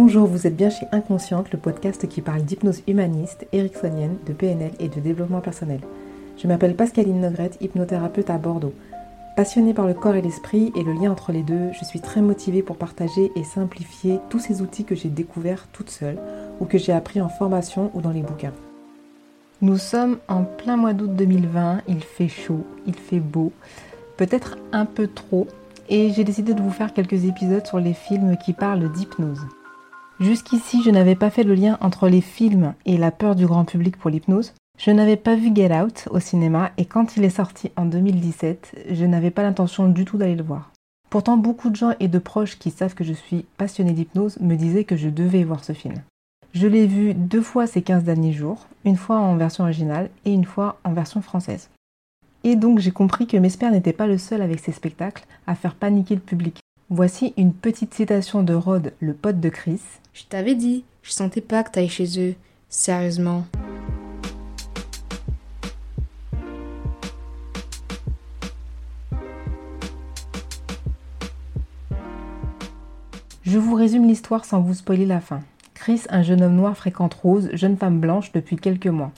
Bonjour, vous êtes bien chez Inconsciente, le podcast qui parle d'hypnose humaniste, ericksonienne, de PNL et de développement personnel. Je m'appelle Pascaline Nogrette, hypnothérapeute à Bordeaux. Passionnée par le corps et l'esprit et le lien entre les deux, je suis très motivée pour partager et simplifier tous ces outils que j'ai découverts toute seule ou que j'ai appris en formation ou dans les bouquins. Nous sommes en plein mois d'août 2020, il fait chaud, il fait beau, peut-être un peu trop, et j'ai décidé de vous faire quelques épisodes sur les films qui parlent d'hypnose. Jusqu'ici, je n'avais pas fait le lien entre les films et la peur du grand public pour l'hypnose. Je n'avais pas vu Get Out au cinéma et quand il est sorti en 2017, je n'avais pas l'intention du tout d'aller le voir. Pourtant, beaucoup de gens et de proches qui savent que je suis passionnée d'hypnose me disaient que je devais voir ce film. Je l'ai vu deux fois ces 15 derniers jours, une fois en version originale et une fois en version française. Et donc j'ai compris que Mesper n'était pas le seul avec ses spectacles à faire paniquer le public. Voici une petite citation de Rod, le pote de Chris. Je t'avais dit, je sentais pas que t'ailles chez eux. Sérieusement. Je vous résume l'histoire sans vous spoiler la fin. Chris, un jeune homme noir, fréquente Rose, jeune femme blanche depuis quelques mois.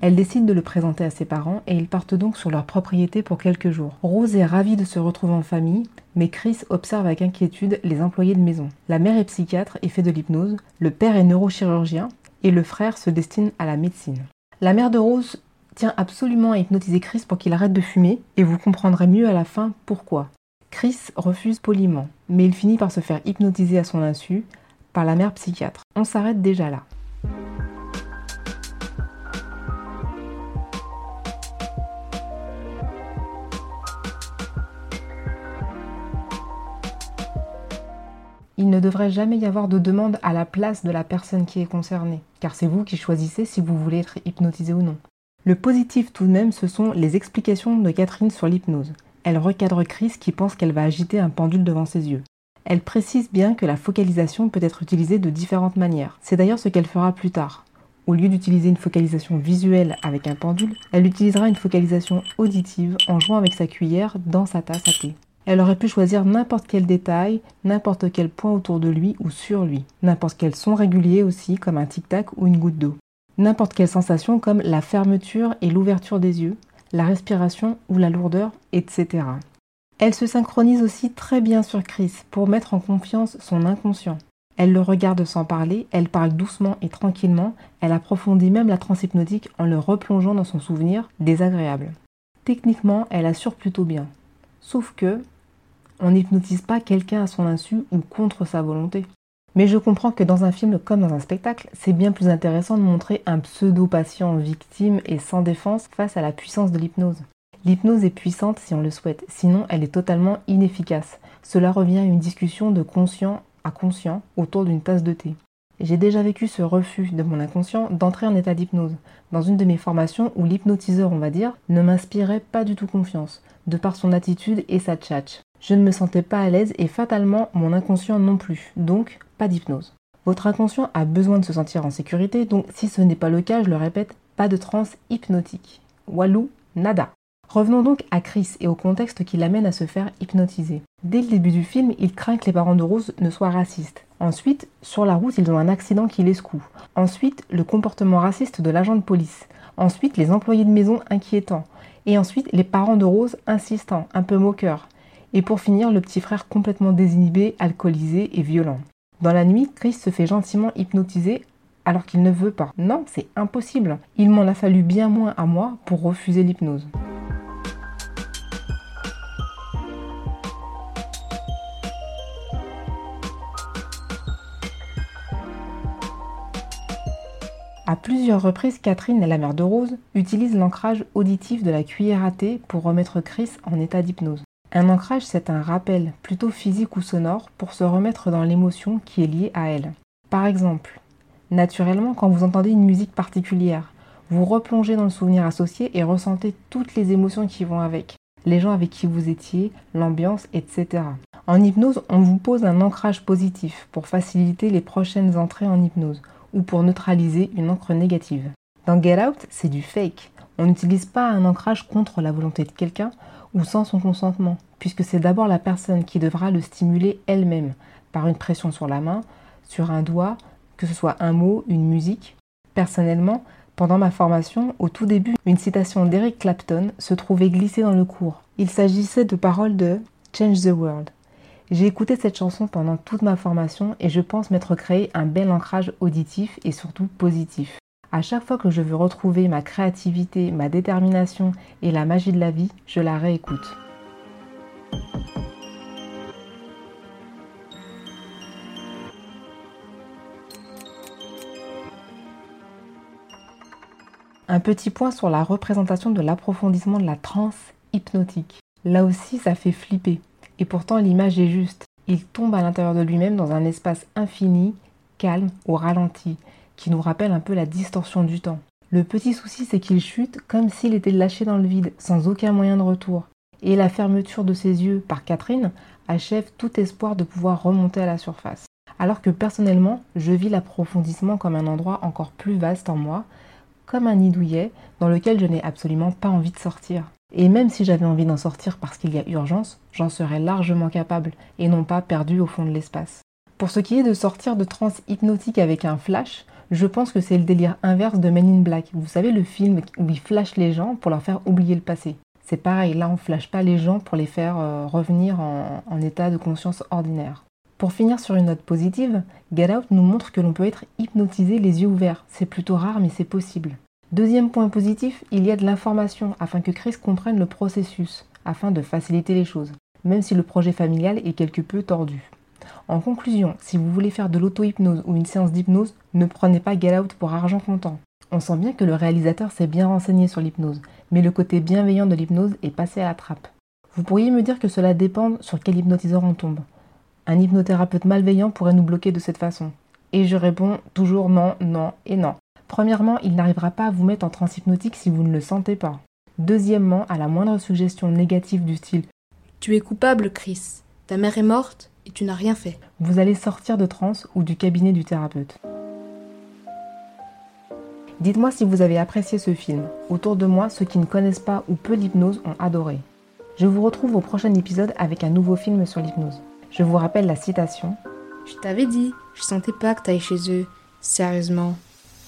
Elle décide de le présenter à ses parents et ils partent donc sur leur propriété pour quelques jours. Rose est ravie de se retrouver en famille, mais Chris observe avec inquiétude les employés de maison. La mère est psychiatre et fait de l'hypnose, le père est neurochirurgien et le frère se destine à la médecine. La mère de Rose tient absolument à hypnotiser Chris pour qu'il arrête de fumer et vous comprendrez mieux à la fin pourquoi. Chris refuse poliment, mais il finit par se faire hypnotiser à son insu par la mère psychiatre. On s'arrête déjà là. Il ne devrait jamais y avoir de demande à la place de la personne qui est concernée, car c'est vous qui choisissez si vous voulez être hypnotisé ou non. Le positif tout de même, ce sont les explications de Catherine sur l'hypnose. Elle recadre Chris qui pense qu'elle va agiter un pendule devant ses yeux. Elle précise bien que la focalisation peut être utilisée de différentes manières. C'est d'ailleurs ce qu'elle fera plus tard. Au lieu d'utiliser une focalisation visuelle avec un pendule, elle utilisera une focalisation auditive en jouant avec sa cuillère dans sa tasse à thé. Elle aurait pu choisir n'importe quel détail, n'importe quel point autour de lui ou sur lui, n'importe quel son régulier aussi comme un tic-tac ou une goutte d'eau, n'importe quelle sensation comme la fermeture et l'ouverture des yeux, la respiration ou la lourdeur, etc. Elle se synchronise aussi très bien sur Chris pour mettre en confiance son inconscient. Elle le regarde sans parler, elle parle doucement et tranquillement, elle approfondit même la transhypnotique en le replongeant dans son souvenir désagréable. Techniquement, elle assure plutôt bien. Sauf que, on n'hypnotise pas quelqu'un à son insu ou contre sa volonté. Mais je comprends que dans un film comme dans un spectacle, c'est bien plus intéressant de montrer un pseudo-patient victime et sans défense face à la puissance de l'hypnose. L'hypnose est puissante si on le souhaite, sinon elle est totalement inefficace. Cela revient à une discussion de conscient à conscient autour d'une tasse de thé. J'ai déjà vécu ce refus de mon inconscient d'entrer en état d'hypnose, dans une de mes formations où l'hypnotiseur, on va dire, ne m'inspirait pas du tout confiance, de par son attitude et sa tchatch. Je ne me sentais pas à l'aise et fatalement mon inconscient non plus, donc pas d'hypnose. Votre inconscient a besoin de se sentir en sécurité, donc si ce n'est pas le cas, je le répète, pas de transe hypnotique. Walou, nada. Revenons donc à Chris et au contexte qui l'amène à se faire hypnotiser. Dès le début du film, il craint que les parents de Rose ne soient racistes. Ensuite, sur la route, ils ont un accident qui les secoue. Ensuite, le comportement raciste de l'agent de police. Ensuite, les employés de maison inquiétants. Et ensuite, les parents de Rose insistants, un peu moqueurs. Et pour finir, le petit frère complètement désinhibé, alcoolisé et violent. Dans la nuit, Chris se fait gentiment hypnotiser alors qu'il ne veut pas. Non, c'est impossible. Il m'en a fallu bien moins à moi pour refuser l'hypnose. À plusieurs reprises, Catherine, la mère de Rose, utilise l'ancrage auditif de la cuillère à thé pour remettre Chris en état d'hypnose. Un ancrage, c'est un rappel, plutôt physique ou sonore, pour se remettre dans l'émotion qui est liée à elle. Par exemple, naturellement, quand vous entendez une musique particulière, vous replongez dans le souvenir associé et ressentez toutes les émotions qui vont avec, les gens avec qui vous étiez, l'ambiance, etc. En hypnose, on vous pose un ancrage positif pour faciliter les prochaines entrées en hypnose ou pour neutraliser une encre négative. Dans Get Out, c'est du fake. On n'utilise pas un ancrage contre la volonté de quelqu'un ou sans son consentement, puisque c'est d'abord la personne qui devra le stimuler elle-même, par une pression sur la main, sur un doigt, que ce soit un mot, une musique. Personnellement, pendant ma formation, au tout début, une citation d'Eric Clapton se trouvait glissée dans le cours. Il s'agissait de paroles de Change the World. J'ai écouté cette chanson pendant toute ma formation et je pense m'être créé un bel ancrage auditif et surtout positif. À chaque fois que je veux retrouver ma créativité, ma détermination et la magie de la vie, je la réécoute. Un petit point sur la représentation de l'approfondissement de la transe hypnotique. Là aussi, ça fait flipper. Et pourtant, l'image est juste. Il tombe à l'intérieur de lui-même dans un espace infini, calme, au ralenti, qui nous rappelle un peu la distorsion du temps. Le petit souci, c'est qu'il chute comme s'il était lâché dans le vide, sans aucun moyen de retour. Et la fermeture de ses yeux par Catherine achève tout espoir de pouvoir remonter à la surface. Alors que personnellement, je vis l'approfondissement comme un endroit encore plus vaste en moi, comme un nid dans lequel je n'ai absolument pas envie de sortir. Et même si j'avais envie d'en sortir parce qu'il y a urgence, j'en serais largement capable et non pas perdu au fond de l'espace. Pour ce qui est de sortir de transe hypnotique avec un flash, je pense que c'est le délire inverse de Men in Black. Vous savez le film où ils flashent les gens pour leur faire oublier le passé. C'est pareil, là on flash pas les gens pour les faire euh, revenir en, en état de conscience ordinaire. Pour finir sur une note positive, Get Out nous montre que l'on peut être hypnotisé les yeux ouverts. C'est plutôt rare mais c'est possible. Deuxième point positif, il y a de l'information afin que Chris comprenne le processus, afin de faciliter les choses, même si le projet familial est quelque peu tordu. En conclusion, si vous voulez faire de l'auto-hypnose ou une séance d'hypnose, ne prenez pas Get Out pour argent comptant. On sent bien que le réalisateur s'est bien renseigné sur l'hypnose, mais le côté bienveillant de l'hypnose est passé à la trappe. Vous pourriez me dire que cela dépend sur quel hypnotiseur on tombe. Un hypnothérapeute malveillant pourrait nous bloquer de cette façon. Et je réponds toujours non, non et non. Premièrement, il n'arrivera pas à vous mettre en transe hypnotique si vous ne le sentez pas. Deuxièmement, à la moindre suggestion négative du style Tu es coupable, Chris. Ta mère est morte et tu n'as rien fait. Vous allez sortir de transe ou du cabinet du thérapeute. Dites-moi si vous avez apprécié ce film. Autour de moi, ceux qui ne connaissent pas ou peu l'hypnose ont adoré. Je vous retrouve au prochain épisode avec un nouveau film sur l'hypnose. Je vous rappelle la citation. Je t'avais dit, je sentais pas que t'ailles chez eux. Sérieusement.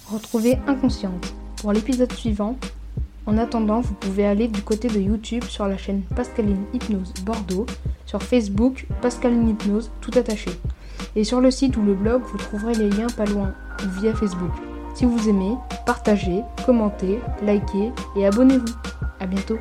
Retrouvez Inconsciente pour l'épisode suivant. En attendant, vous pouvez aller du côté de YouTube sur la chaîne Pascaline Hypnose Bordeaux, sur Facebook Pascaline Hypnose tout attaché. Et sur le site ou le blog, vous trouverez les liens pas loin ou via Facebook. Si vous aimez, partagez, commentez, likez et abonnez-vous. A bientôt